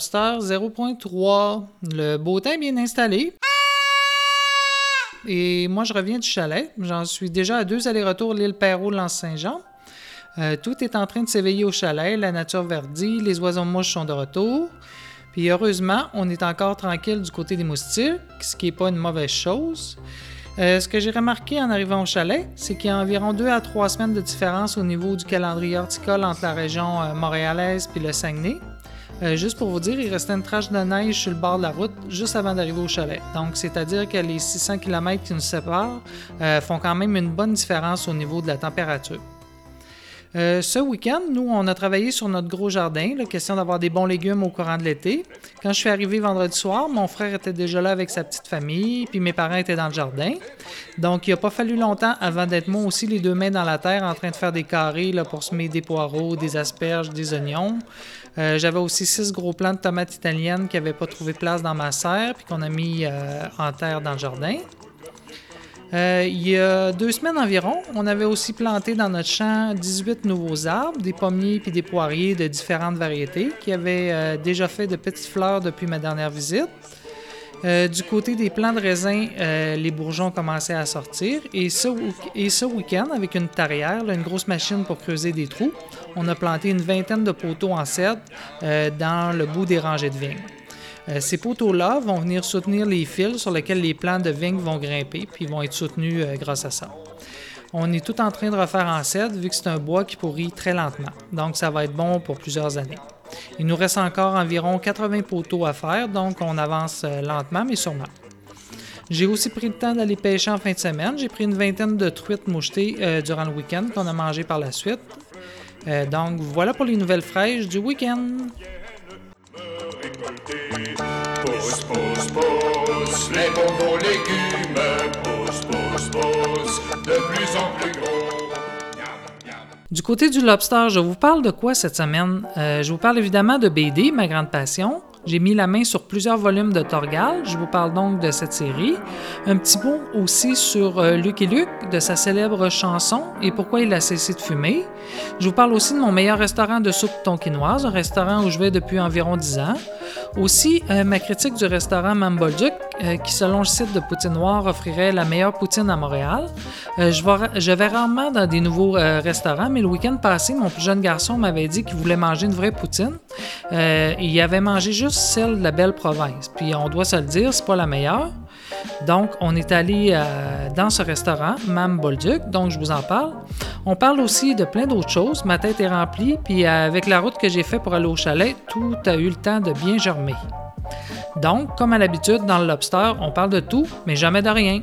bonjour, bienvenue au Lobster 0.3. Le beau temps est bien installé. Et moi, je reviens du chalet. J'en suis déjà à deux allers-retours l'île Perrault, l'Anse-Saint-Jean. Euh, tout est en train de s'éveiller au chalet, la nature verdit, les oiseaux mouches sont de retour. Puis heureusement, on est encore tranquille du côté des moustiques, ce qui n'est pas une mauvaise chose. Euh, ce que j'ai remarqué en arrivant au chalet, c'est qu'il y a environ deux à trois semaines de différence au niveau du calendrier horticole entre la région euh, montréalaise et le Saguenay. Euh, juste pour vous dire, il restait une trache de neige sur le bord de la route juste avant d'arriver au chalet. Donc, c'est-à-dire que les 600 km qui nous séparent font quand même une bonne différence au niveau de la température. Euh, ce week-end, nous, on a travaillé sur notre gros jardin, la question d'avoir des bons légumes au courant de l'été. Quand je suis arrivé vendredi soir, mon frère était déjà là avec sa petite famille, puis mes parents étaient dans le jardin. Donc, il n'a pas fallu longtemps avant d'être moi aussi les deux mains dans la terre en train de faire des carrés pour semer des poireaux, des asperges, des oignons. Euh, j'avais aussi six gros plants de tomates italiennes qui n'avaient pas trouvé place dans ma serre, puis qu'on a mis euh, en terre dans le jardin. Euh, il y a deux semaines environ, on avait aussi planté dans notre champ 18 nouveaux arbres, des pommiers puis des poiriers de différentes variétés qui avaient déjà fait de petites fleurs depuis ma dernière visite. Euh, du côté des plants de raisin, les bourgeons commençaient à sortir. Et ce, week-end, avec une tarière, une grosse machine pour creuser des trous, on a planté une vingtaine de poteaux en cèdre dans le bout des rangées de vignes. Euh, ces poteaux-là vont venir soutenir les fils sur lesquels les plants de vigne vont grimper, puis vont être soutenus euh, grâce à ça. On est tout en train de refaire en cèdre vu que c'est un bois qui pourrit très lentement, donc ça va être bon pour plusieurs années. Il nous reste encore environ 80 poteaux à faire, donc on avance euh, lentement mais sûrement. J'ai aussi pris le temps d'aller pêcher en fin de semaine. J'ai pris une vingtaine de truites mouchetées durant le week-end qu'on a mangé par la suite. donc voilà pour les nouvelles fraîches du week-end. Du côté du lobster, je vous parle de quoi cette semaine? Euh, je vous parle évidemment de BD, ma grande passion. J'ai mis la main sur plusieurs volumes de Torgal. Je vous parle donc de cette série. Un petit mot aussi sur euh, Luc et Luc, de sa célèbre chanson et pourquoi il a cessé de fumer. Je vous parle aussi de mon meilleur restaurant de soupe tonkinoise, un restaurant où je vais depuis environ 10 ans. Aussi, euh, ma critique du restaurant Mambolduc, euh, qui selon le site de Poutine Noire offrirait la meilleure poutine à Montréal. je, vais, je vais rarement dans des nouveaux restaurants, mais le week-end passé, mon plus jeune garçon m'avait dit qu'il voulait manger une vraie poutine. il avait mangé juste celle de la belle province. Puis on doit se le dire, c'est pas la meilleure. Donc, on est allé euh, dans ce restaurant, Mam Bolduc, donc je vous en parle. On parle aussi de plein d'autres choses. Ma tête est remplie, puis euh, avec la route que j'ai faite pour aller au chalet, tout a eu le temps de bien germer. Donc, comme à l'habitude, dans le lobster, on parle de tout, mais jamais de rien.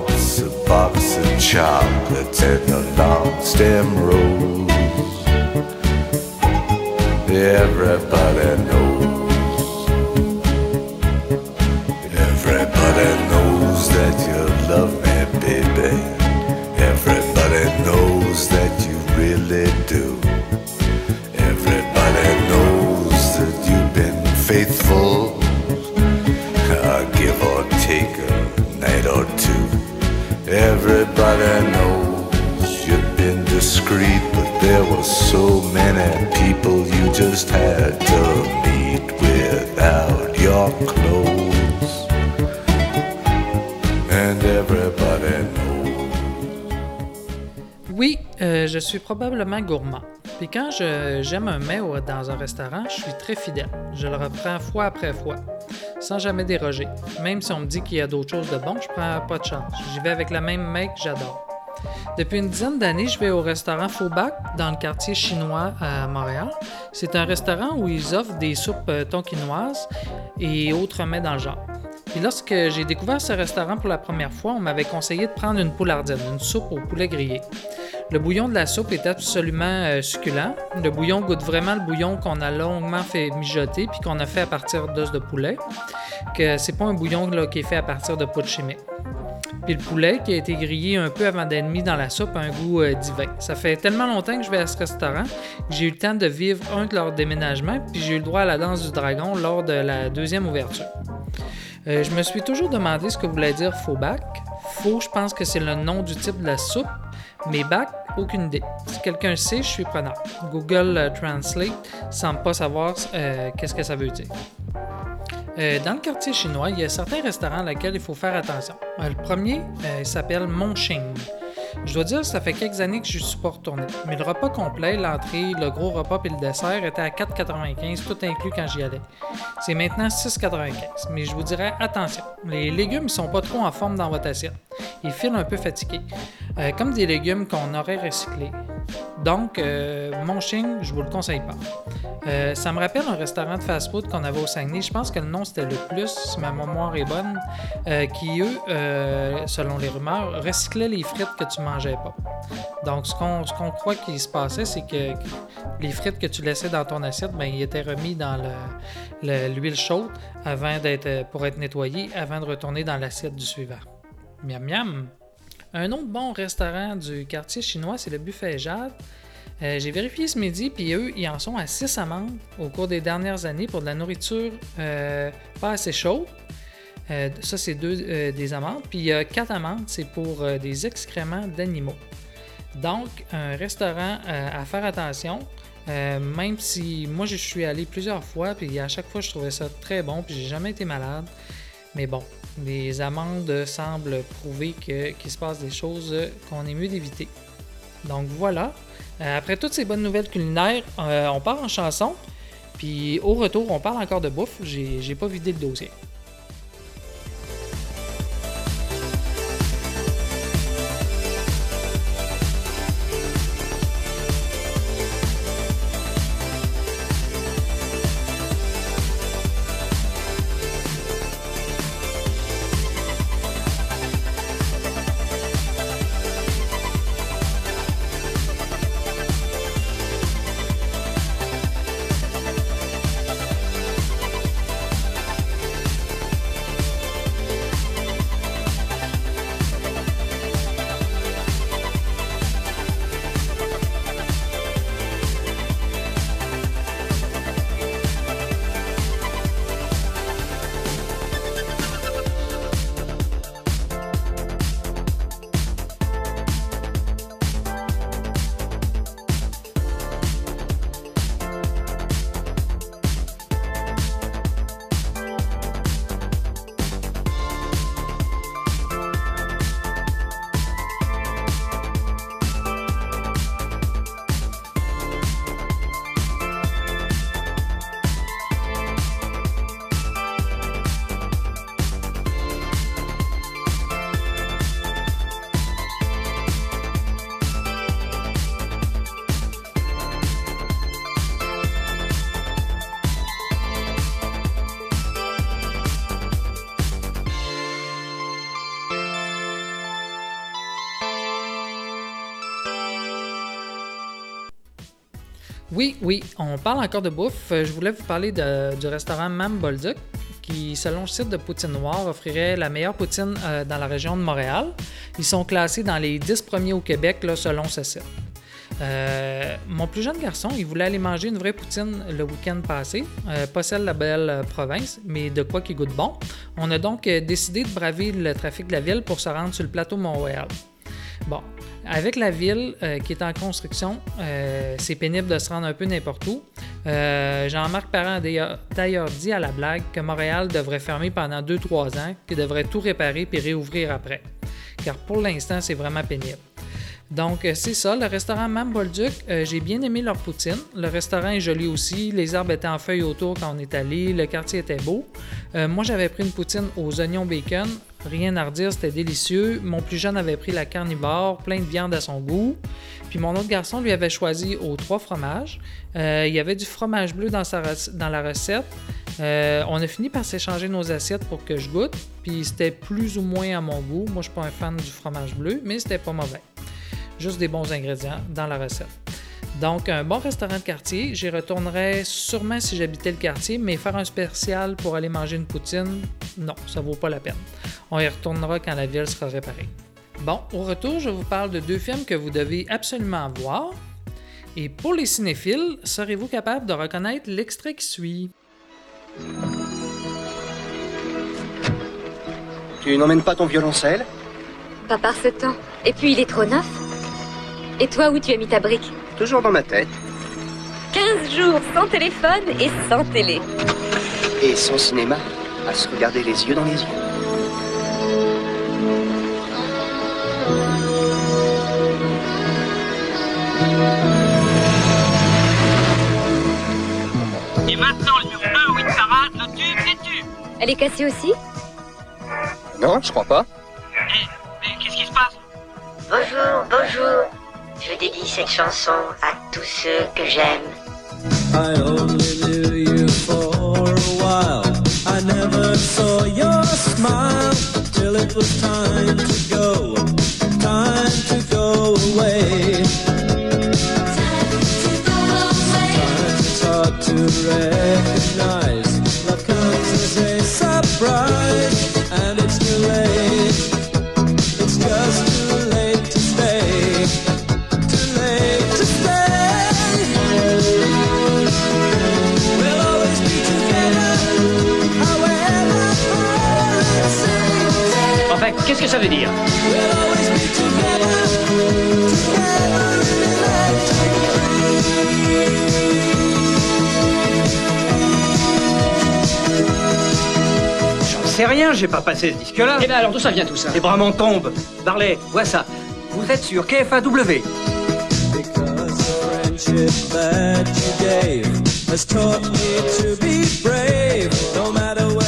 box of chocolates and a long stem rose. Everybody knows. Suis probablement gourmand. Puis quand j'aime un mets dans un restaurant, je suis très fidèle. Je le reprends fois après fois, sans jamais déroger. Même si on me dit qu'il y a d'autres choses de bon, je prends pas de chance. J'y vais avec le même mets que j'adore. Depuis une dizaine d'années, je vais au restaurant Faubac dans le quartier chinois à Montréal. C'est un restaurant où ils offrent des soupes euh, tonkinoises et autres mets dans le genre. Puis lorsque j'ai découvert ce restaurant pour la première fois, on m'avait conseillé de prendre une poulardienne, une soupe au poulet grillé. Le bouillon de la soupe est absolument euh, succulent. Le bouillon goûte vraiment le bouillon qu'on a longuement fait mijoter puis qu'on a fait à partir d'os de poulet. Que c'est pas un bouillon qui est fait à partir de poudre chimique. Puis le poulet qui a été grillé un peu avant d'être mis dans la soupe a un goût euh, divin. Ça fait tellement longtemps que je vais à ce restaurant que j'ai eu le temps de vivre un de leurs déménagements puis j'ai eu le droit à la danse du dragon lors de la deuxième ouverture. Euh, je me suis toujours demandé ce que voulait dire faux bac. Faux, je pense que c'est le nom du type de la soupe, mais bac, aucune idée. Si quelqu'un sait, je suis preneur. Google euh, Translate semble pas savoir euh, qu'est-ce que ça veut dire. Dans le quartier chinois, il y a certains restaurants auxquels il faut faire attention. Le premier, s'appelle Monching. Je dois dire ça fait quelques années que je suis pas retourné. Mais le repas complet, l'entrée, le gros repas et le dessert étaient à 4,95, tout inclus quand j'y allais. C'est maintenant 6,95. Mais je vous dirais attention, les légumes sont pas trop en forme dans votre assiette. Ils filent un peu fatigués, euh, comme des légumes qu'on aurait recyclés. Donc, euh, Monching, je vous le conseille pas. Euh, ça me rappelle un restaurant de fast-food qu'on avait au Saguenay. Je pense que le nom c'était le Plus, si ma mémoire est bonne, euh, qui eux, euh, selon les rumeurs, recyclaient les frites que tu mangeais pas. Donc, ce qu'on croit qu'il se passait, c'est que, les frites que tu laissais dans ton assiette, ben, ils étaient remis dans le- le- l'huile chaude avant d'être pour être nettoyés, avant de retourner dans l'assiette du suivant. Miam miam. Un autre bon restaurant du quartier chinois, c'est le Buffet Jade. Euh, J'ai vérifié ce midi, puis eux, ils en sont à 6 amendes au cours des dernières années pour de la nourriture euh, pas assez chaude. Euh, ça, c'est deux des amendes. Puis il y a 4 amendes, c'est pour des excréments d'animaux. Donc, un restaurant à faire attention. Même si moi je suis allé plusieurs fois, puis à chaque fois je trouvais ça très bon, puis j'ai jamais été malade. Mais bon, les amendes semblent prouver qu'il se passe des choses qu'on est mieux d'éviter. Donc voilà. Euh, après toutes ces bonnes nouvelles culinaires, euh, on part en chanson. Puis au retour, on parle encore de bouffe. J'ai j'ai pas vidé le dossier. Oui, on parle encore de bouffe. Euh, Je voulais vous parler du restaurant Mam Bolduc, qui, selon le site de Poutine Noire, offrirait la meilleure poutine euh, dans la région de Montréal. Ils sont classés dans les 10 premiers au Québec, selon ce site. Euh, mon plus jeune garçon, il voulait aller manger une vraie poutine le week-end passé, pas celle de la belle province, mais de quoi qui goûte bon. On a donc décidé de braver le trafic de la ville pour se rendre sur le plateau Montréal. Bon, avec la ville euh, qui est en construction, euh, c'est pénible de se rendre un peu n'importe où. Euh, Jean-Marc Parent a d'ailleurs dit à la blague que Montréal devrait fermer pendant 2-3 ans, qu'il devrait tout réparer puis réouvrir après. Car pour l'instant, c'est vraiment pénible. Donc, c'est ça, le restaurant Mam Bolduc, j'ai bien aimé leur poutine. Le restaurant est joli aussi, les arbres étaient en feuilles autour quand on est allé, le quartier était beau. Moi, j'avais pris une poutine aux oignons bacon, rien à redire, c'était délicieux. Mon plus jeune avait pris la carnivore, plein de viande à son goût. Puis mon autre garçon, lui, avait choisi aux trois fromages. il y avait du fromage bleu dans, la recette. on a fini par s'échanger nos assiettes pour que je goûte, puis c'était plus ou moins à mon goût. Moi, je suis pas un fan du fromage bleu, mais c'était pas mauvais juste des bons ingrédients dans la recette. Donc, un bon restaurant de quartier, j'y retournerai sûrement si j'habitais le quartier, mais faire un spécial pour aller manger une poutine, non, ça vaut pas la peine. On y retournera quand la ville sera réparée. Bon, au retour, je vous parle de deux films que vous devez absolument voir. Et pour les cinéphiles, serez-vous capable de reconnaître l'extrait qui suit? Tu n'emmènes pas ton violoncelle? Pas par ce temps. Et puis il est trop neuf. Et toi, où tu as mis ta brique? Toujours dans ma tête. 15 jours sans téléphone et sans télé. Et sans cinéma, à se regarder les yeux dans les yeux. Et maintenant, le numéro 1, oui, parade, le tube, les tubes. Elle est cassée aussi? Non, je crois pas. Eh, mais qu'est-ce qui se passe? Bonjour, bonjour. Je dédie cette chanson à tous ceux que j'aime. I only knew you for a while. I never saw your smile till it was time to go. Time to go away. Time it's hard to recognize. Love comes as a surprise, qu'est-ce que ça veut dire J'en sais rien, j'ai pas passé ce disque-là. Eh ben alors d'où ça vient tout ça? Les bras m'en tombent. Barley, vois ça. Vous êtes sur KFAW. Because the friendship that you gave has taught me to be brave. No matter where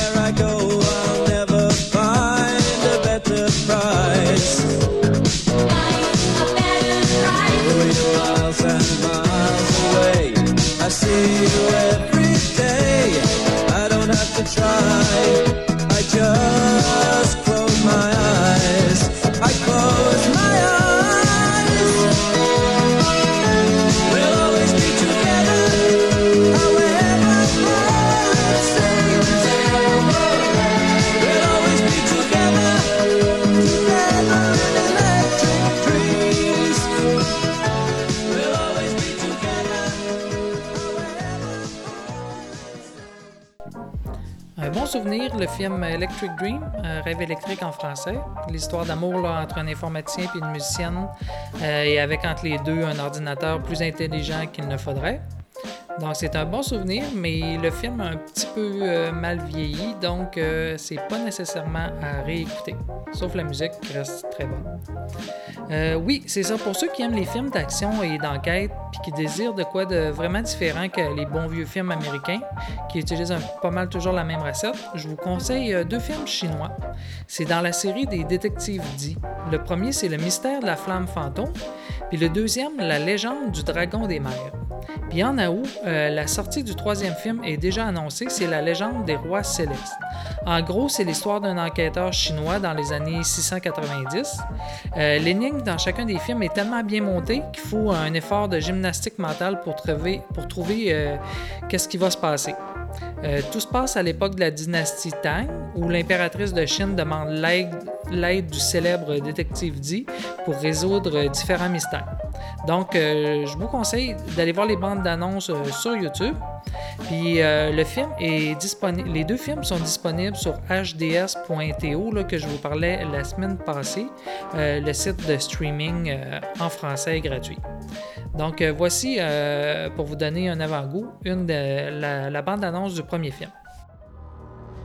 le film Electric Dream, euh, Rêve électrique en français. L'histoire d'amour entre un informaticien et une musicienne, euh, et avec entre les deux un ordinateur plus intelligent qu'il ne faudrait. Donc c'est un bon souvenir, mais le film a un petit peu euh, mal vieilli, donc euh, c'est pas nécessairement à réécouter. Sauf la musique qui reste très bonne. Euh, oui, c'est ça. Pour ceux qui aiment les films d'action et d'enquête, puis qui désirent de quoi de vraiment différent que les bons vieux films américains, qui utilisent pas mal toujours la même recette, je vous conseille euh, deux films chinois. C'est dans la série des détectives dits. Le premier, c'est Le mystère de la flamme fantôme, puis le deuxième, La légende du dragon des mers. Puis en août, euh, la sortie du troisième film est déjà annoncée, c'est La légende des rois célestes. En gros, c'est l'histoire d'un enquêteur chinois dans les années 690. Euh, L'énigme dans chacun des films est tellement bien montée qu'il faut un effort de gymnastique mentale pour trouver, euh, qu'est-ce qui va se passer. Tout se passe à l'époque de la dynastie Tang, où l'impératrice de Chine demande l'aide du célèbre détective Di pour résoudre différents mystères. Donc, euh, je vous conseille d'aller voir les bandes d'annonces euh, sur YouTube. Puis euh, le film est disponible. Les deux films sont disponibles sur hds.to là, que je vous parlais la semaine passée, le site de streaming en français gratuit. Donc voici, pour vous donner un avant-goût, la, la bande-annonce du premier film.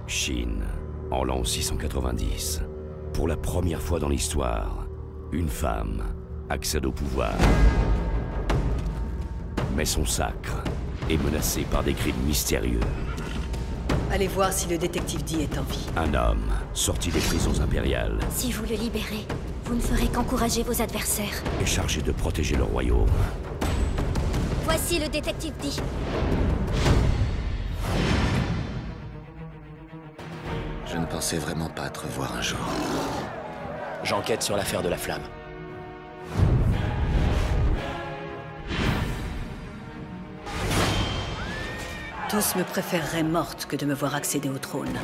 Chine, en l'an 690. Pour la première fois dans l'histoire, une femme accède au pouvoir. Mais son sacre est menacé par des crimes mystérieux. Allez voir si le détective D est en vie. Un homme sorti des prisons impériales Si vous le libérez, vous ne ferez qu'encourager vos adversaires. est chargé de protéger le royaume. Voici le détective D. Je ne pensais vraiment pas te revoir un jour. J'enquête sur l'affaire de la flamme. Tous me préféreraient morte que de me voir accéder au trône.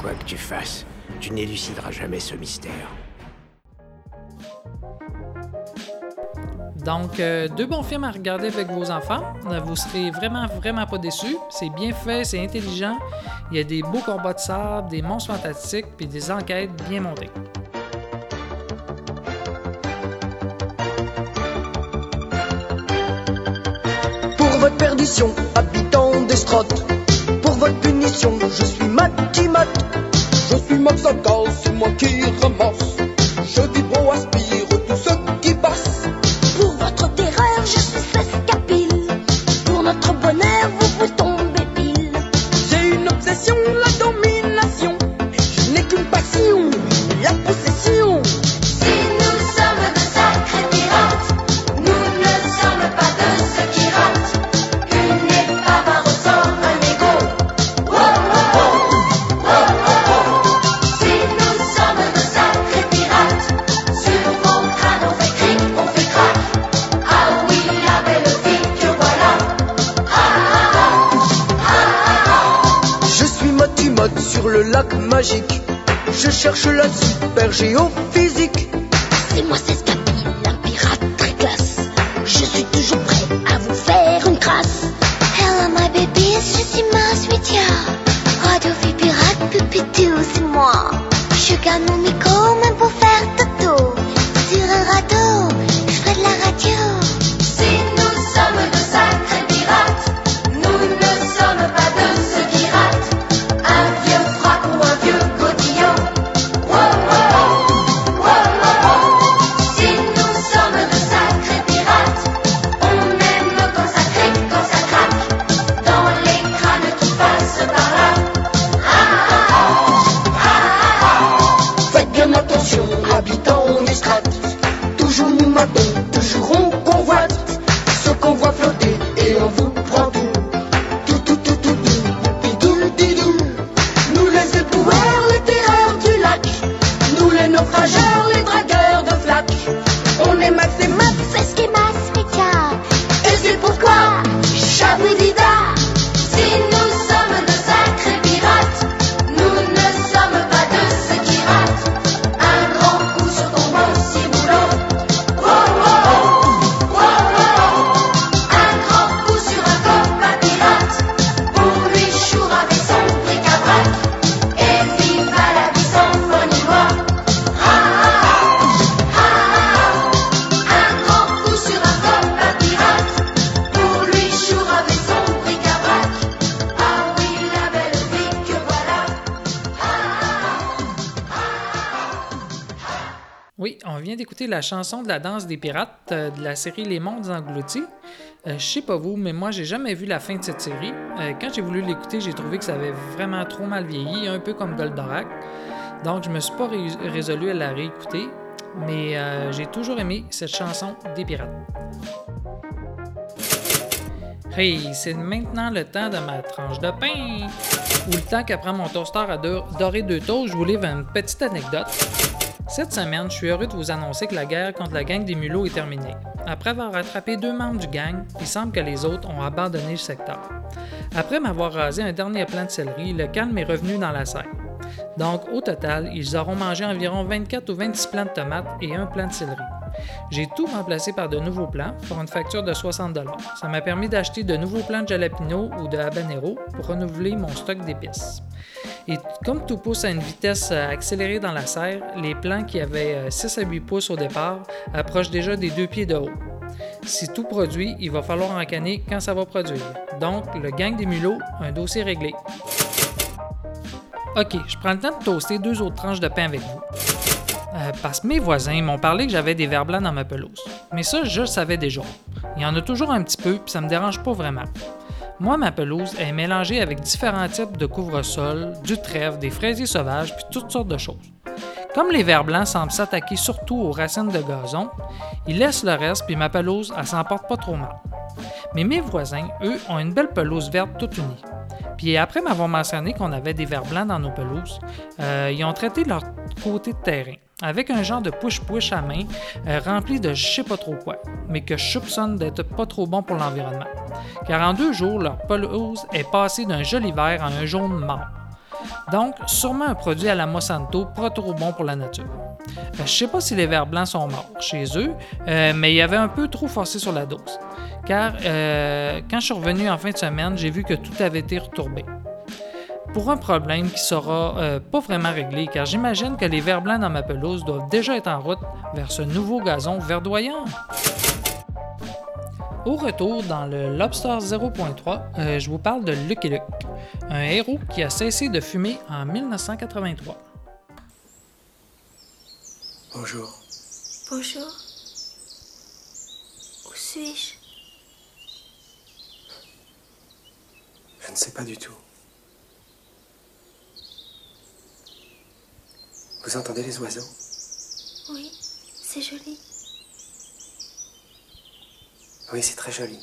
Quoi que tu fasses, tu n'élucideras jamais ce mystère. Donc, euh, deux bons films à regarder avec vos enfants. Vous serez vraiment, vraiment pas déçus. C'est bien fait, c'est intelligent. Il y a des beaux combats de sable, des monstres fantastiques, puis des enquêtes bien montées. Pour votre perdition, habitant des strates. Pour votre punition, je suis Matty Mat. Je suis Max c'est moi qui ramasse. Je vibro aspire la chanson de la danse des pirates euh, de la série Les Mondes Engloutis. Euh, je sais pas vous, mais moi j'ai jamais vu la fin de cette série. Euh, quand j'ai voulu l'écouter, j'ai trouvé que ça avait vraiment trop mal vieilli, un peu comme Goldorak. Donc je me suis pas ré- résolu à la réécouter, mais euh, j'ai toujours aimé cette chanson des pirates. Hey, c'est maintenant le temps de ma tranche de pain! Ou le temps qu'après mon toaster à dor- dorer deux toasts, je vous livre une petite anecdote. Cette semaine, je suis heureux de vous annoncer que la guerre contre la gang des mulots est terminée. Après avoir rattrapé deux membres du gang, il semble que les autres ont abandonné le secteur. Après m'avoir rasé un dernier plant de céleri, le calme est revenu dans la serre. Donc, au total, ils auront mangé environ 24 ou 26 plants de tomates et un plant de céleri. J'ai tout remplacé par de nouveaux plants pour une facture de 60 Ça m'a permis d'acheter de nouveaux plants de jalapeno ou de habanero pour renouveler mon stock d'épices. Et comme tout pousse à une vitesse euh, accélérée dans la serre, les plants qui avaient 6 euh, à 8 pouces au départ approchent déjà des deux pieds de haut. Si tout produit, il va falloir en canner quand ça va produire. Donc, le gang des mulots, un dossier réglé. Ok, je prends le temps de toaster deux autres tranches de pain avec vous. Euh, parce que mes voisins m'ont parlé que j'avais des vers blancs dans ma pelouse. Mais ça, je le savais déjà. Il y en a toujours un petit peu, puis ça me dérange pas vraiment. Moi, ma pelouse est mélangée avec différents types de couvre-sol, du trèfle, des fraisiers sauvages, puis toutes sortes de choses. Comme les vers blancs semblent s'attaquer surtout aux racines de gazon, ils laissent le reste, puis ma pelouse, elle s'en porte pas trop mal. Mais mes voisins, eux, ont une belle pelouse verte toute unie. Puis après m'avoir mentionné qu'on avait des vers blancs dans nos pelouses, euh, ils ont traité leur côté de terrain avec un genre de push-push à main euh, rempli de je sais pas trop quoi, mais que je soupçonne d'être pas trop bon pour l'environnement. Car en deux jours, leur pelouse est passée d'un joli vert à un jaune mort. Donc, sûrement un produit à la Monsanto pas trop bon pour la nature. Euh, je sais pas si les vers blancs sont morts chez eux, euh, mais il y avait un peu trop forcé sur la dose. Car quand je suis revenu en fin de semaine, j'ai vu que tout avait été retourbé pour un problème qui sera euh, pas vraiment réglé, car j'imagine que les vers blancs dans ma pelouse doivent déjà être en route vers ce nouveau gazon verdoyant. Au retour dans le Lobster 0.3, euh, je vous parle de Lucky Luke, un héros qui a cessé de fumer en 1983. Bonjour. Bonjour. Où suis-je? Je ne sais pas du tout. Vous entendez les oiseaux? Oui, c'est joli. Oui, c'est très joli.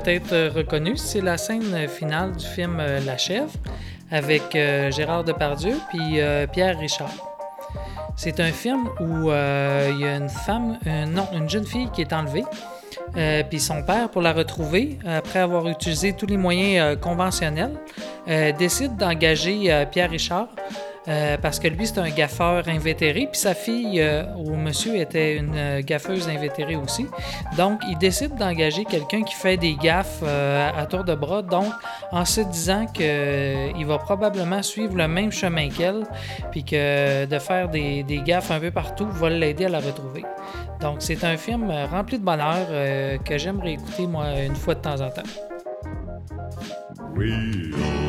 Peut-être euh, reconnu, c'est la scène finale du film euh, La Chèvre avec euh, Gérard Depardieu puis Pierre Richard. C'est un film où il y a une femme, non, une jeune fille qui est enlevée. puis son père, pour la retrouver, après avoir utilisé tous les moyens conventionnels, décide d'engager Pierre Richard euh, parce que lui, c'est un gaffeur invétéré, puis sa fille euh, ou monsieur était une euh, gaffeuse invétérée aussi. Donc, il décide d'engager quelqu'un qui fait des gaffes à tour de bras, donc en se disant qu'il va probablement suivre le même chemin qu'elle, puis que de faire des, des, gaffes un peu partout va l'aider à la retrouver. Donc, c'est un film rempli de bonheur que j'aimerais écouter, moi, une fois de temps en temps. Lonesome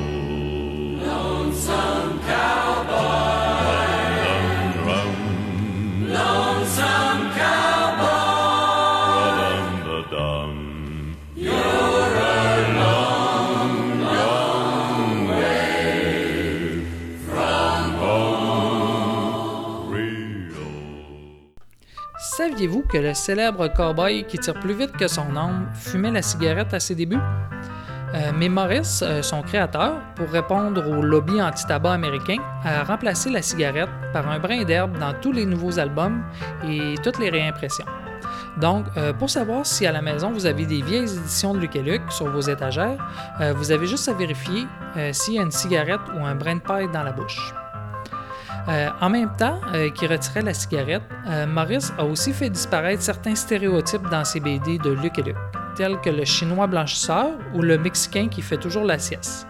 Saviez-vous que le célèbre cowboy qui tire plus vite que son ombre fumait la cigarette à ses débuts? Euh, mais Morris, euh, son créateur, pour répondre au lobby anti-tabac américain, a remplacé la cigarette par un brin d'herbe dans tous les nouveaux albums et toutes les réimpressions. Donc, euh, pour savoir si à la maison vous avez des vieilles éditions de et Luke sur vos étagères, euh, vous avez juste à vérifier s'il y a une cigarette ou un brin de paille dans la bouche. En même temps euh, qu'il retirait la cigarette, euh, Morris a aussi fait disparaître certains stéréotypes dans ses BD de Luke et Luke, tels que le chinois blanchisseur ou le mexicain qui fait toujours la sieste.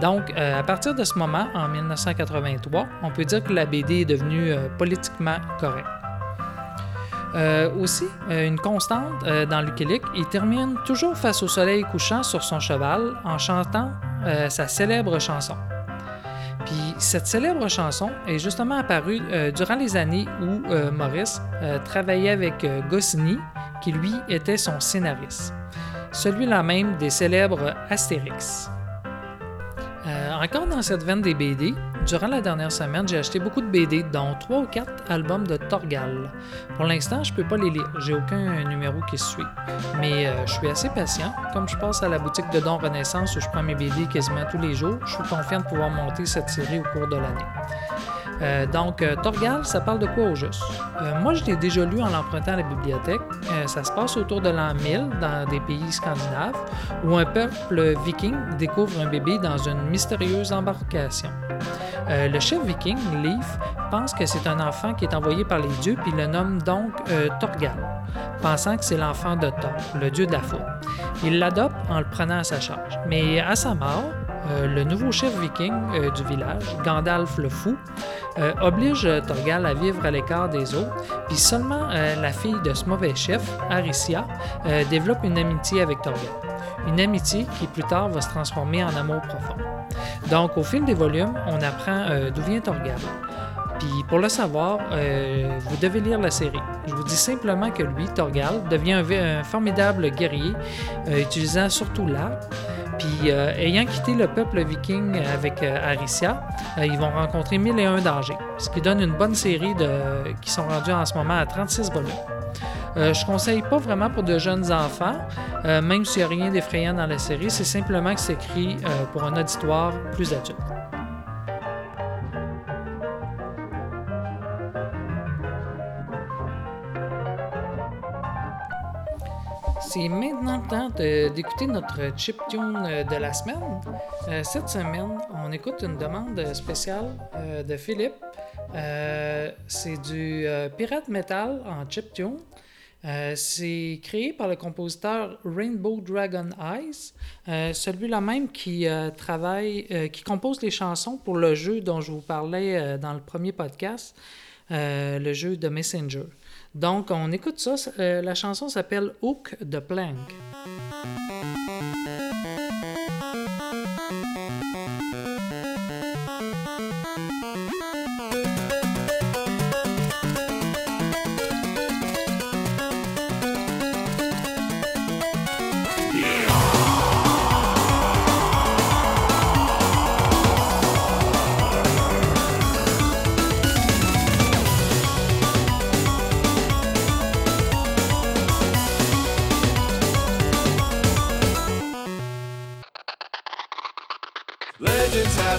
Donc, euh, à partir de ce moment, en 1983, on peut dire que la BD est devenue euh, politiquement correcte. Euh, aussi, une constante dans Luke, il termine toujours face au soleil couchant sur son cheval en chantant sa célèbre chanson. Puis cette célèbre chanson est justement apparue durant les années où Maurice travaillait avec Goscinny, qui lui était son scénariste. Celui-là même des célèbres Astérix. Euh, encore dans cette veine des BD, durant la dernière semaine, j'ai acheté beaucoup de BD, dont 3 ou 4 albums de Torgal. Pour l'instant, je peux pas les lire, j'ai aucun numéro qui suit. Mais euh, je suis assez patient. Comme je passe à la boutique de Don Renaissance où je prends mes BD quasiment tous les jours, je suis confiant de pouvoir monter cette série au cours de l'année. Euh, donc, euh, Torgal, ça parle de quoi au juste? Euh, moi, je l'ai déjà lu en l'empruntant à la bibliothèque. Ça se passe autour de l'an 1000 dans des pays scandinaves où un peuple viking découvre un bébé dans une mystérieuse embarcation. Le chef viking, Leif, pense que c'est un enfant qui est envoyé par les dieux puis le nomme donc Torgal, pensant que c'est l'enfant de Thor, le dieu de la. Il l'adopte en le prenant à sa charge. Mais à sa mort, euh, le nouveau chef viking euh, du village, Gandalf le Fou, euh, oblige Torgal à vivre à l'écart des autres, puis seulement la fille de ce mauvais chef, Aricia, développe une amitié avec Torgal. Une amitié qui plus tard va se transformer en amour profond. Donc, au fil des volumes, on apprend d'où vient Torgal. Puis pour le savoir, vous devez lire la série. Je vous dis simplement que lui, Torgal, devient un, formidable guerrier, utilisant surtout l'arc. Puis euh, ayant quitté le peuple viking avec euh, Aricia, euh, ils vont rencontrer mille et un dangers, ce qui donne une bonne série qui sont rendus en ce moment à 36 volumes. Euh, je conseille pas vraiment pour de jeunes enfants, même s'il n'y a rien d'effrayant dans la série, c'est simplement que c'est écrit pour un auditoire plus adulte. C'est maintenant le temps d'écouter notre chip tune euh, de la semaine. Euh, cette semaine, on écoute une demande spéciale euh, de Philippe. C'est du pirate metal en chip tune. C'est créé par le compositeur Rainbow Dragon Eyes, celui-là même qui travaille, qui compose les chansons pour le jeu dont je vous parlais dans le premier podcast, le jeu de Messenger. Donc, on écoute ça. euh, la chanson s'appelle Hook the Plank.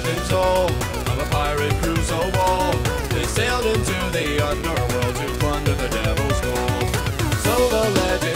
Been told of a pirate so bold. They sailed into the underworld to plunder the devil's gold. So the legend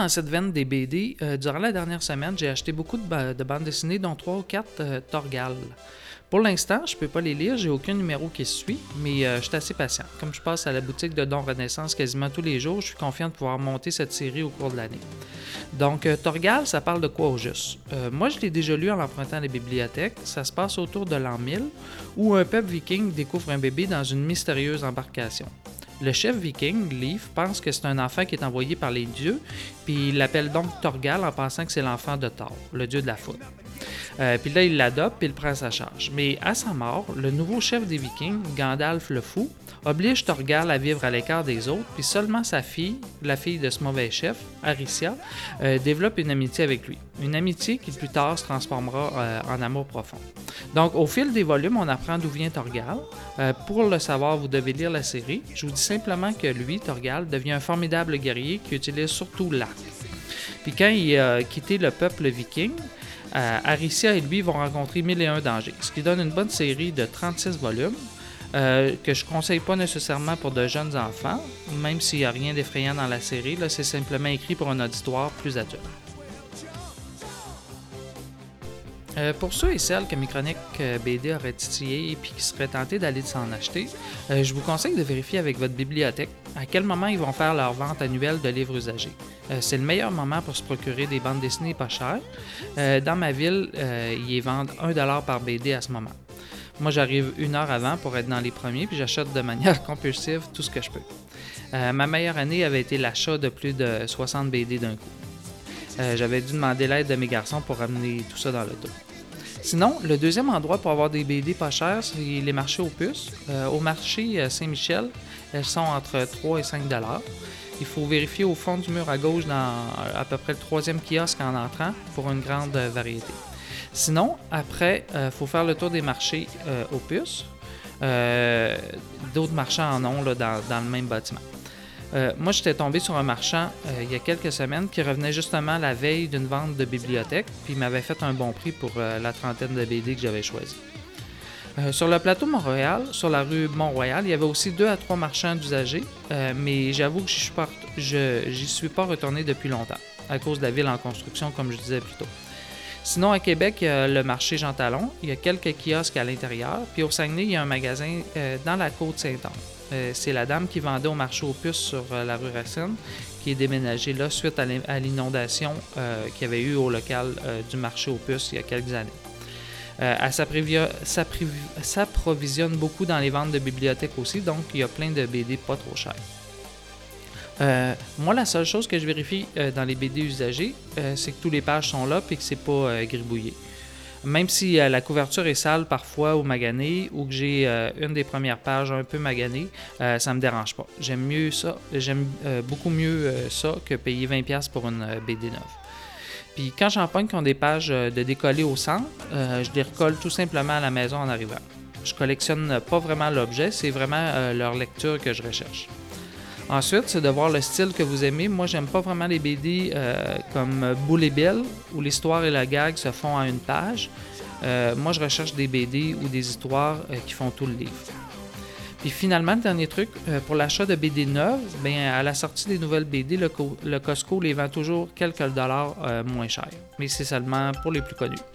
dans cette veine des BD, euh, durant la dernière semaine, j'ai acheté beaucoup de, ba- de bandes dessinées, dont 3 ou 4 Torgal. Pour l'instant, je peux pas les lire, j'ai aucun numéro qui suit, mais euh, je suis assez patient. Comme je passe à la boutique de Don Renaissance quasiment tous les jours, je suis confiant de pouvoir monter cette série au cours de l'année. Donc, euh, Torgal, ça parle de quoi au juste? Euh, Moi, je l'ai déjà lu en l'empruntant les bibliothèques. Ça se passe autour de l'an 1000, où un peuple viking découvre un bébé dans une mystérieuse embarcation. Le chef viking, Leif, pense que c'est un enfant qui est envoyé par les dieux, puis il l'appelle donc Torgal en pensant que c'est l'enfant de Thor, le dieu de la foudre. Euh, puis là, il l'adopte, puis il prend sa charge. Mais à sa mort, le nouveau chef des Vikings, Gandalf le Fou, oblige Torgal à vivre à l'écart des autres, puis seulement sa fille, la fille de ce mauvais chef, Aricia, euh, développe une amitié avec lui. Une amitié qui plus tard se transformera euh, en amour profond. Donc, au fil des volumes, on apprend d'où vient Torgal. Euh, pour le savoir, vous devez lire la série. Je vous dis simplement que lui, Torgal, devient un formidable guerrier qui utilise surtout l'arc. Puis quand il a quitté le peuple viking, euh, Aricia et lui vont rencontrer mille et un dangers, ce qui donne une bonne série de 36 volumes. euh, que je conseille pas nécessairement pour de jeunes enfants, même s'il n'y a rien d'effrayant dans la série, là, c'est simplement écrit pour un auditoire plus adulte. Euh, pour ceux et celles que mes chroniques euh, BD auraient titillé et qui seraient tentés d'aller s'en acheter, euh, je vous conseille de vérifier avec votre bibliothèque à quel moment ils vont faire leur vente annuelle de livres usagés. C'est le meilleur moment pour se procurer des bandes dessinées pas chères. Dans ma ville, ils vendent 1$ par BD à ce moment. Moi, j'arrive une heure avant pour être dans les premiers, puis j'achète de manière compulsive tout ce que je peux. Ma meilleure année avait été l'achat de plus de 60 BD d'un coup. Euh, J'avais dû demander l'aide de mes garçons pour ramener tout ça dans l'auto. Sinon, le deuxième endroit pour avoir des BD pas chers, c'est les marchés aux puces. Euh, au marché euh, Saint-Michel, elles sont entre 3 et 5 dollars. Il faut vérifier au fond du mur à gauche dans à peu près le troisième kiosque en entrant pour une grande variété. Sinon, après, il faut faire le tour des marchés aux puces. D'autres marchands en ont là, dans le même bâtiment. Euh, moi, j'étais tombé sur un marchand euh, il y a quelques semaines qui revenait justement la veille d'une vente de bibliothèque, puis il m'avait fait un bon prix pour euh, la trentaine de BD que j'avais choisi. Sur le plateau Mont-Royal, sur la rue Mont-Royal, il y avait aussi deux à trois marchands d'usagers, mais j'avoue que suis, je, j'y suis pas retourné depuis longtemps, à cause de la ville en construction, comme je disais plus tôt. Sinon, à Québec, il y a le marché Jean Talon, il y a quelques kiosques à l'intérieur, puis au Saguenay, il y a un magasin dans la côte Saint-Anne. Euh, c'est la dame qui vendait au marché aux puces sur euh, la rue Racine qui est déménagée là suite à l'in- à l'inondation euh, qu'il y avait eu au local du marché aux puces il y a quelques années. Elle s'approvisionne beaucoup dans les ventes de bibliothèques aussi, donc il y a plein de BD pas trop chers. Moi, la seule chose que je vérifie dans les BD usagés, c'est que tous les pages sont là et que c'est pas gribouillé. Même si euh, la couverture est sale parfois ou maganée, ou que j'ai euh, une des premières pages un peu maganée, euh, ça me dérange pas. J'aime mieux ça, j'aime beaucoup mieux ça que payer 20$ pour une BD neuve. Puis quand j'en pogne ont des pages de décoller au centre, je les recolle tout simplement à la maison en arrivant. Je collectionne pas vraiment l'objet, c'est vraiment leur lecture que je recherche. Ensuite, c'est de voir le style que vous aimez. Moi, j'aime pas vraiment les BD euh, comme Boule et Bill, où l'histoire et la gag se font à une page. Euh, moi, je recherche des BD ou des histoires euh, qui font tout le livre. Puis finalement, le dernier truc, pour l'achat de BD neuves, ben, à la sortie des nouvelles BD, le, le Costco les vend toujours quelques dollars moins cher. Mais c'est seulement pour les plus connus. «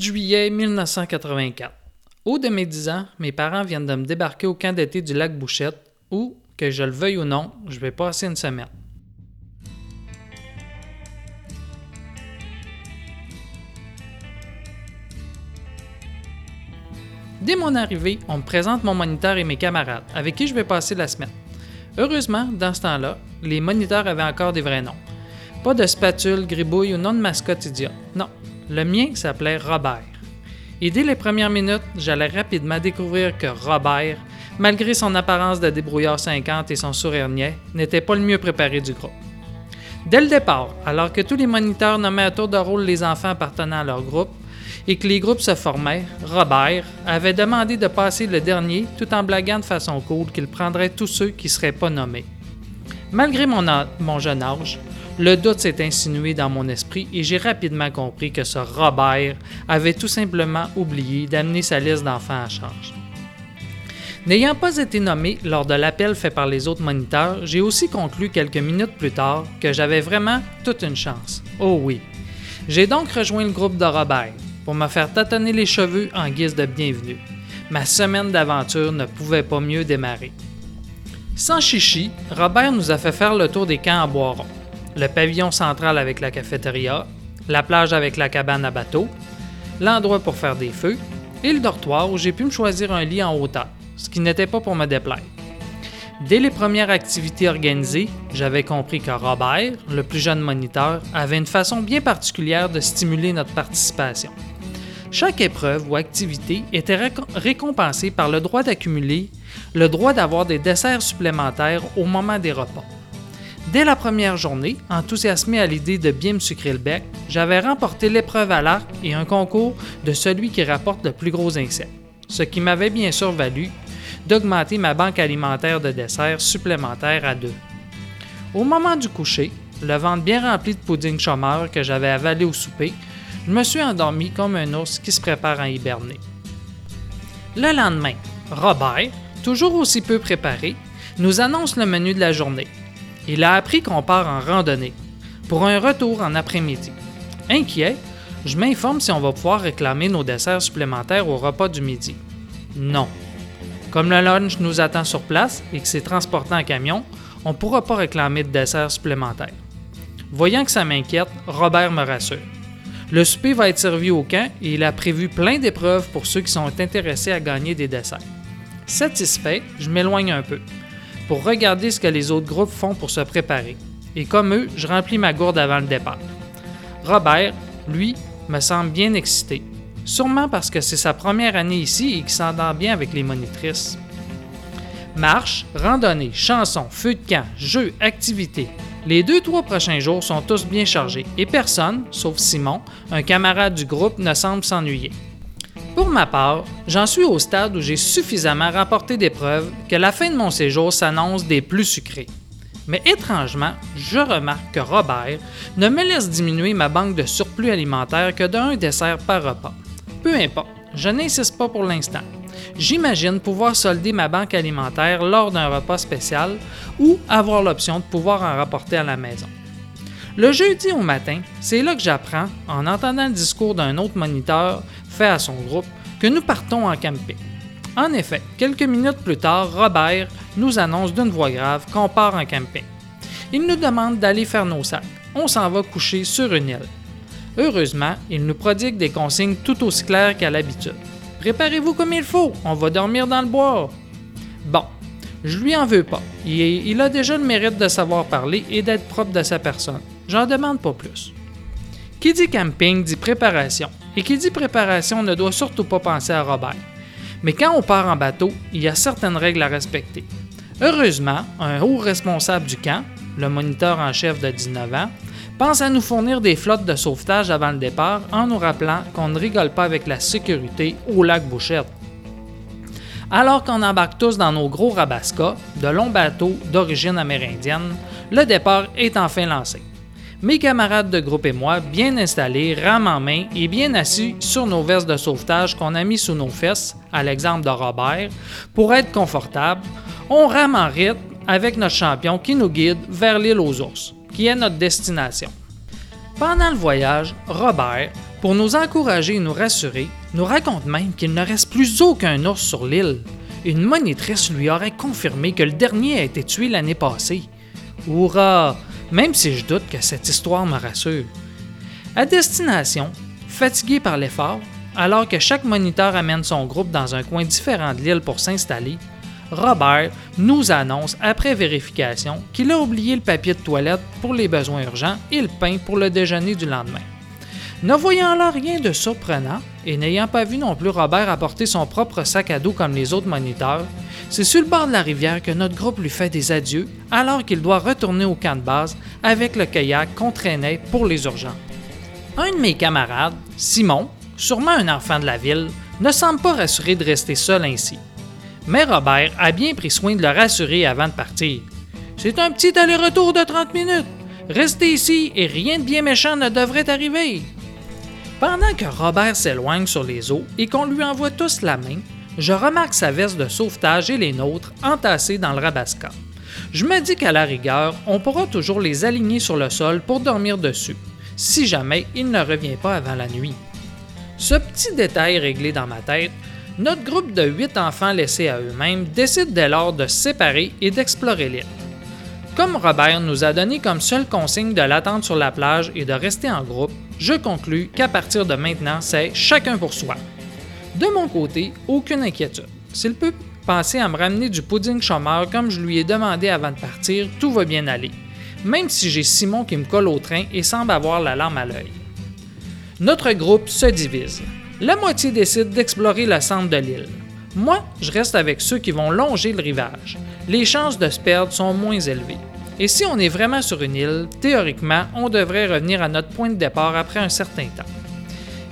8 juillet 1984. Au de mes 10 ans, mes parents viennent de me débarquer au camp d'été du lac Bouchette où, que je le veuille ou non, je vais passer une semaine. Dès mon arrivée, on me présente mon moniteur et mes camarades, avec qui je vais passer la semaine. Heureusement, dans ce temps-là, les moniteurs avaient encore des vrais noms. Pas de spatule, gribouille ou nom de mascotte idiot. Non, le mien s'appelait Robert. Et dès les premières minutes, j'allais rapidement découvrir que Robert, malgré son apparence de débrouillard 50 et son sourire niais, n'était pas le mieux préparé du groupe. Dès le départ, alors que tous les moniteurs nommaient à tour de rôle les enfants appartenant à leur groupe et que les groupes se formaient, Robert avait demandé de passer le dernier tout en blaguant de façon cool qu'il prendrait tous ceux qui ne seraient pas nommés. Malgré mon, mon jeune âge, le doute s'est insinué dans mon esprit et j'ai rapidement compris que ce Robert avait tout simplement oublié d'amener sa liste d'enfants à charge. N'ayant pas été nommé lors de l'appel fait par les autres moniteurs, j'ai aussi conclu quelques minutes plus tard que j'avais vraiment toute une chance. Oh oui. J'ai donc rejoint le groupe de Robert pour me faire tâtonner les cheveux en guise de bienvenue. Ma semaine d'aventure ne pouvait pas mieux démarrer. Sans chichi, Robert nous a fait faire le tour des camps à Boiron, le pavillon central avec la cafétéria, la plage avec la cabane à bateau, l'endroit pour faire des feux et le dortoir où j'ai pu me choisir un lit en hauteur, ce qui n'était pas pour me déplaire. Dès les premières activités organisées, j'avais compris que Robert, le plus jeune moniteur, avait une façon bien particulière de stimuler notre participation. Chaque épreuve ou activité était récom- récompensée par le droit d'accumuler le droit d'avoir des desserts supplémentaires au moment des repas. Dès la première journée, enthousiasmé à l'idée de bien me sucrer le bec, j'avais remporté l'épreuve à l'arc et un concours de celui qui rapporte le plus gros insecte, ce qui m'avait bien sûr valu d'augmenter ma banque alimentaire de desserts supplémentaires à deux. Au moment du coucher, le ventre bien rempli de pudding chômeur que j'avais avalé au souper, je me suis endormi comme un ours qui se prépare à hiberner. Le lendemain, Robert, toujours aussi peu préparé, nous annonce le menu de la journée. Il a appris qu'on part en randonnée, pour un retour en après-midi. Inquiet, je m'informe si on va pouvoir réclamer nos desserts supplémentaires au repas du midi. Non. Comme le lunch nous attend sur place et que c'est transporté en camion, on ne pourra pas réclamer de desserts supplémentaires. Voyant que ça m'inquiète, Robert me rassure. Le souper va être servi au camp et il a prévu plein d'épreuves pour ceux qui sont intéressés à gagner des desserts. Satisfait, je m'éloigne un peu pour regarder ce que les autres groupes font pour se préparer. Et comme eux, je remplis ma gourde avant le départ. Robert, lui, me semble bien excité. Sûrement parce que c'est sa première année ici et qu'il s'entend bien avec les monitrices. Marche, randonnée, chansons, feu de camp, jeux, activités. Les deux trois prochains jours sont tous bien chargés et personne, sauf Simon, un camarade du groupe, ne semble s'ennuyer. Pour ma part, j'en suis au stade où j'ai suffisamment rapporté des preuves que la fin de mon séjour s'annonce des plus sucrés. Mais étrangement, je remarque que Robert ne me laisse diminuer ma banque de surplus alimentaire que d'un dessert par repas. Peu importe, je n'insiste pas pour l'instant. J'imagine pouvoir solder ma banque alimentaire lors d'un repas spécial ou avoir l'option de pouvoir en rapporter à la maison. Le jeudi au matin, c'est là que j'apprends, en entendant le discours d'un autre moniteur fait à son groupe, que nous partons en camping. En effet, quelques minutes plus tard, Robert nous annonce d'une voix grave qu'on part en camping. Il nous demande d'aller faire nos sacs. On s'en va coucher sur une île. Heureusement, il nous prodigue des consignes tout aussi claires qu'à l'habitude. Préparez-vous comme il faut, on va dormir dans le bois. Bon, je lui en veux pas. Il, a déjà le mérite de savoir parler et d'être propre de sa personne. J'en demande pas plus. Qui dit camping dit préparation. Et qui dit préparation ne doit surtout pas penser à Robert. Mais quand on part en bateau, il y a certaines règles à respecter. Heureusement, un haut responsable du camp, le moniteur en chef de 19 ans, pense à nous fournir des flottes de sauvetage avant le départ en nous rappelant qu'on ne rigole pas avec la sécurité au lac Bouchette. Alors qu'on embarque tous dans nos gros rabascas, de longs bateaux d'origine amérindienne, le départ est enfin lancé. Mes camarades de groupe et moi, bien installés, rames en main et bien assis sur nos vestes de sauvetage qu'on a mis sous nos fesses, à l'exemple de Robert, pour être confortable, on rame en rythme avec notre champion qui nous guide vers l'île aux ours, qui est notre destination. Pendant le voyage, Robert, pour nous encourager et nous rassurer, nous raconte même qu'il ne reste plus aucun ours sur l'île. Une monitrice lui aurait confirmé que le dernier a été tué l'année passée. Hurrah! Même si je doute que cette histoire me rassure. À destination, fatigué par l'effort, alors que chaque moniteur amène son groupe dans un coin différent de l'île pour s'installer, Robert nous annonce, après vérification, qu'il a oublié le papier de toilette pour les besoins urgents et le pain pour le déjeuner du lendemain. Ne voyant là rien de surprenant, et n'ayant pas vu non plus Robert apporter son propre sac à dos comme les autres moniteurs, c'est sur le bord de la rivière que notre groupe lui fait des adieux alors qu'il doit retourner au camp de base avec le kayak qu'on traînait pour les urgences. Un de mes camarades, Simon, sûrement un enfant de la ville, ne semble pas rassuré de rester seul ainsi. Mais Robert a bien pris soin de le rassurer avant de partir. C'est un petit aller-retour de 30 minutes. Restez ici et rien de bien méchant ne devrait arriver. Pendant que Robert s'éloigne sur les eaux et qu'on lui envoie tous la main, je remarque sa veste de sauvetage et les nôtres entassés dans le rabasca. Je me dis qu'à la rigueur, on pourra toujours les aligner sur le sol pour dormir dessus, si jamais il ne revient pas avant la nuit. Ce petit détail réglé dans ma tête, notre groupe de 8 enfants laissés à eux-mêmes décide dès lors de se séparer et d'explorer l'île. Comme Robert nous a donné comme seule consigne de l'attendre sur la plage et de rester en groupe, je conclus qu'à partir de maintenant, c'est chacun pour soi. De mon côté, aucune inquiétude. S'il peut penser à me ramener du pudding chômeur comme je lui ai demandé avant de partir, tout va bien aller. Même si j'ai Simon qui me colle au train et semble avoir la larme à l'œil. Notre groupe se divise. La moitié décide d'explorer le centre de l'île. Moi, je reste avec ceux qui vont longer le rivage. Les chances de se perdre sont moins élevées. Et si on est vraiment sur une île, théoriquement, on devrait revenir à notre point de départ après un certain temps.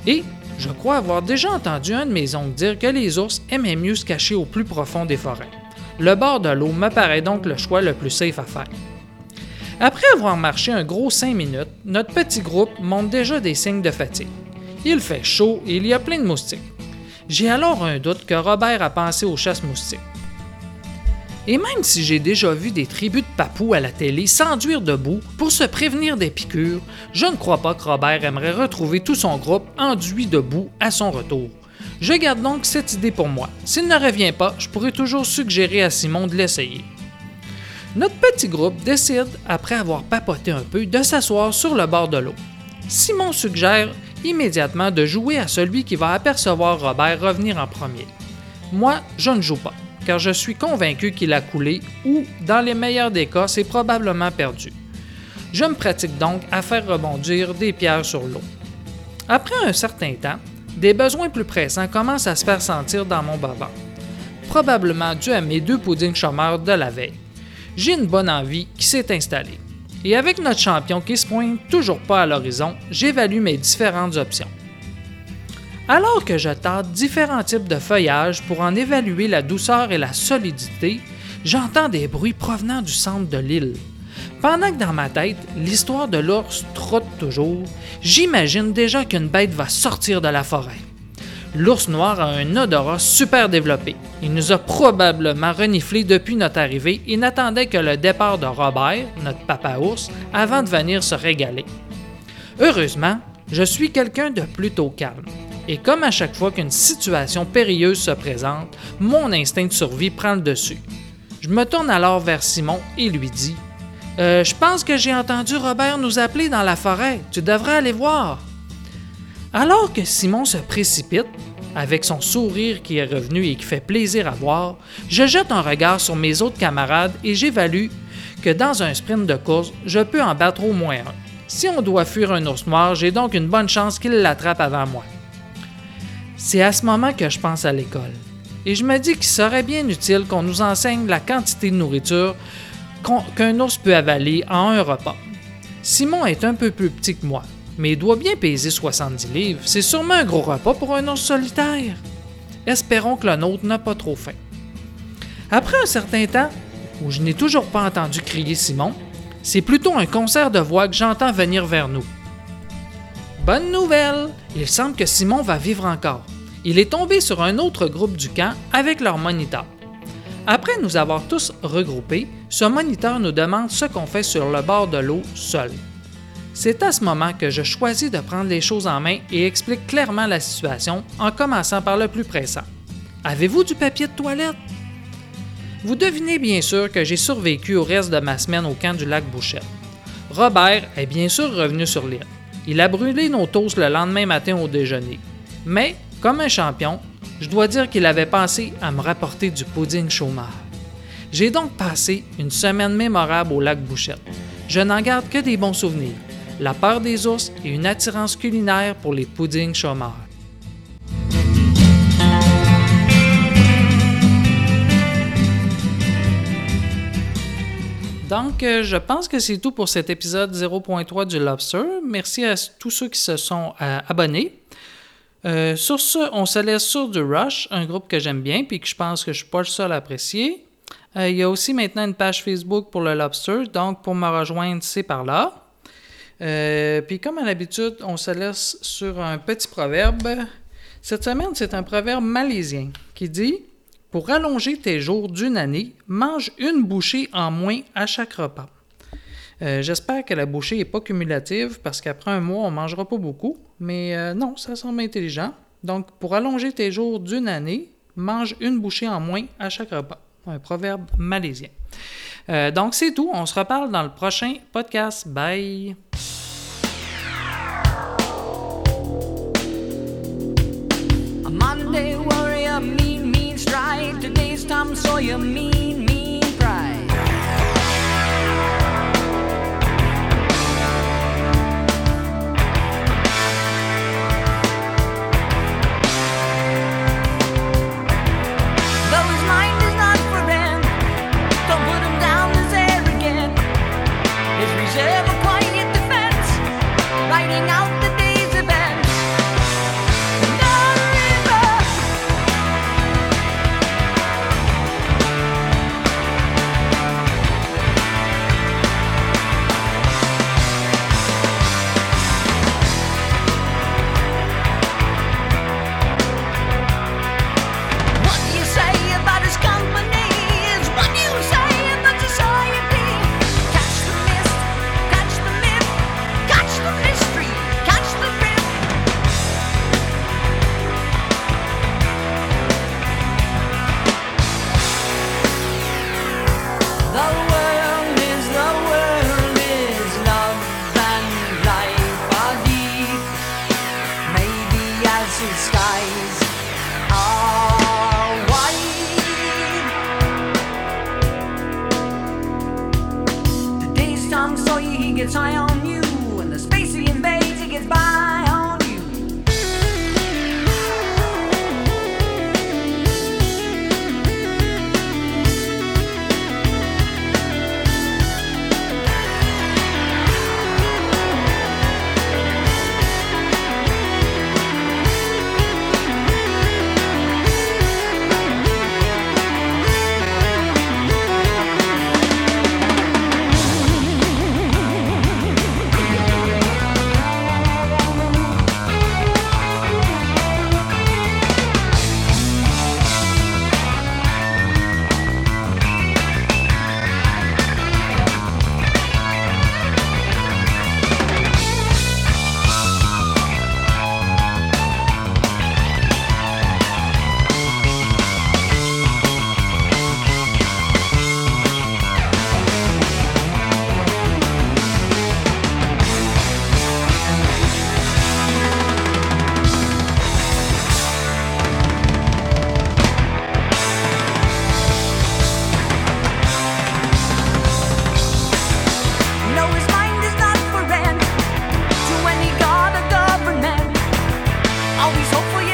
Et je crois avoir déjà entendu un de mes oncles dire que les ours aimaient mieux se cacher au plus profond des forêts. Le bord de l'eau me paraît donc le choix le plus safe à faire. Après avoir marché un gros 5 minutes, notre petit groupe montre déjà des signes de fatigue. Il fait chaud et il y a plein de moustiques. J'ai alors un doute que Robert a pensé aux chasses moustiques. Et même si j'ai déjà vu des tribus de papous à la télé s'enduire debout pour se prévenir des piqûres, je ne crois pas que Robert aimerait retrouver tout son groupe enduit debout à son retour. Je garde donc cette idée pour moi. S'il ne revient pas, je pourrais toujours suggérer à Simon de l'essayer. Notre petit groupe décide, après avoir papoté un peu, de s'asseoir sur le bord de l'eau. Simon suggère immédiatement de jouer à celui qui va apercevoir Robert revenir en premier. Moi, je ne joue pas, car je suis convaincu qu'il a coulé ou, dans les meilleurs des cas, c'est probablement perdu. Je me pratique donc à faire rebondir des pierres sur l'eau. Après un certain temps, des besoins plus pressants commencent à se faire sentir dans mon bavard. Probablement dû à mes deux puddings chômeurs de la veille. J'ai une bonne envie qui s'est installée. Et avec notre champion qui se pointe toujours pas à l'horizon, j'évalue mes différentes options. Alors que je tâte différents types de feuillages pour en évaluer la douceur et la solidité, j'entends des bruits provenant du centre de l'île. Pendant que dans ma tête, l'histoire de l'ours trotte toujours, j'imagine déjà qu'une bête va sortir de la forêt. L'ours noir a un odorat super développé. Il nous a probablement reniflé depuis notre arrivée et n'attendait que le départ de Robert, notre papa ours, avant de venir se régaler. Heureusement, je suis quelqu'un de plutôt calme. Et comme à chaque fois qu'une situation périlleuse se présente, mon instinct de survie prend le dessus. Je me tourne alors vers Simon et lui dis euh, Je pense que j'ai entendu Robert nous appeler dans la forêt. Tu devrais aller voir. Alors que Simon se précipite, avec son sourire qui est revenu et qui fait plaisir à voir, je jette un regard sur mes autres camarades et j'évalue que dans un sprint de course, je peux en battre au moins un. Si on doit fuir un ours noir, j'ai donc une bonne chance qu'il l'attrape avant moi. C'est à ce moment que je pense à l'école. Et je me dis qu'il serait bien utile qu'on nous enseigne la quantité de nourriture qu'un ours peut avaler en un repas. Simon est un peu plus petit que moi, mais il doit bien peser 70 livres. C'est sûrement un gros repas pour un ours solitaire. Espérons que le nôtre n'a pas trop faim. Après un certain temps, où je n'ai toujours pas entendu crier Simon, c'est plutôt un concert de voix que j'entends venir vers nous. Bonne nouvelle! Il semble que Simon va vivre encore. Il est tombé sur un autre groupe du camp avec leur moniteur. Après nous avoir tous regroupés, ce moniteur nous demande ce qu'on fait sur le bord de l'eau seul. C'est à ce moment que je choisis de prendre les choses en main et explique clairement la situation en commençant par le plus pressant. Avez-vous du papier de toilette? Vous devinez bien sûr que j'ai survécu au reste de ma semaine au camp du lac Bouchette. Robert est bien sûr revenu sur l'île. Il a brûlé nos toasts le lendemain matin au déjeuner. Mais, comme un champion, je dois dire qu'il avait pensé à me rapporter du pudding chômeur. J'ai donc passé une semaine mémorable au lac Bouchette. Je n'en garde que des bons souvenirs la peur des ours et une attirance culinaire pour les puddings chômeurs. Donc, euh, je pense que c'est tout pour cet épisode 0.3 du Lobster. Merci à tous ceux qui se sont euh, abonnés. Euh, sur ce, on se laisse sur du Rush, un groupe que j'aime bien puis que je pense que je suis pas le seul à apprécier. il y a aussi maintenant une page Facebook pour le Lobster, donc pour me rejoindre, c'est par là. puis comme à l'habitude, on se laisse sur un petit proverbe. Cette semaine, c'est un proverbe malaisien qui dit Pour allonger tes jours d'une année, mange une bouchée en moins à chaque repas. Euh, J'espère que la bouchée n'est pas cumulative parce qu'après un mois, on ne mangera pas beaucoup. Mais euh, non, ça semble intelligent. Donc, pour allonger tes jours d'une année, mange une bouchée en moins à chaque repas. Un proverbe malaisien. Euh, donc, c'est tout. On se reparle dans le prochain podcast. Bye! tam, co you mean hopefully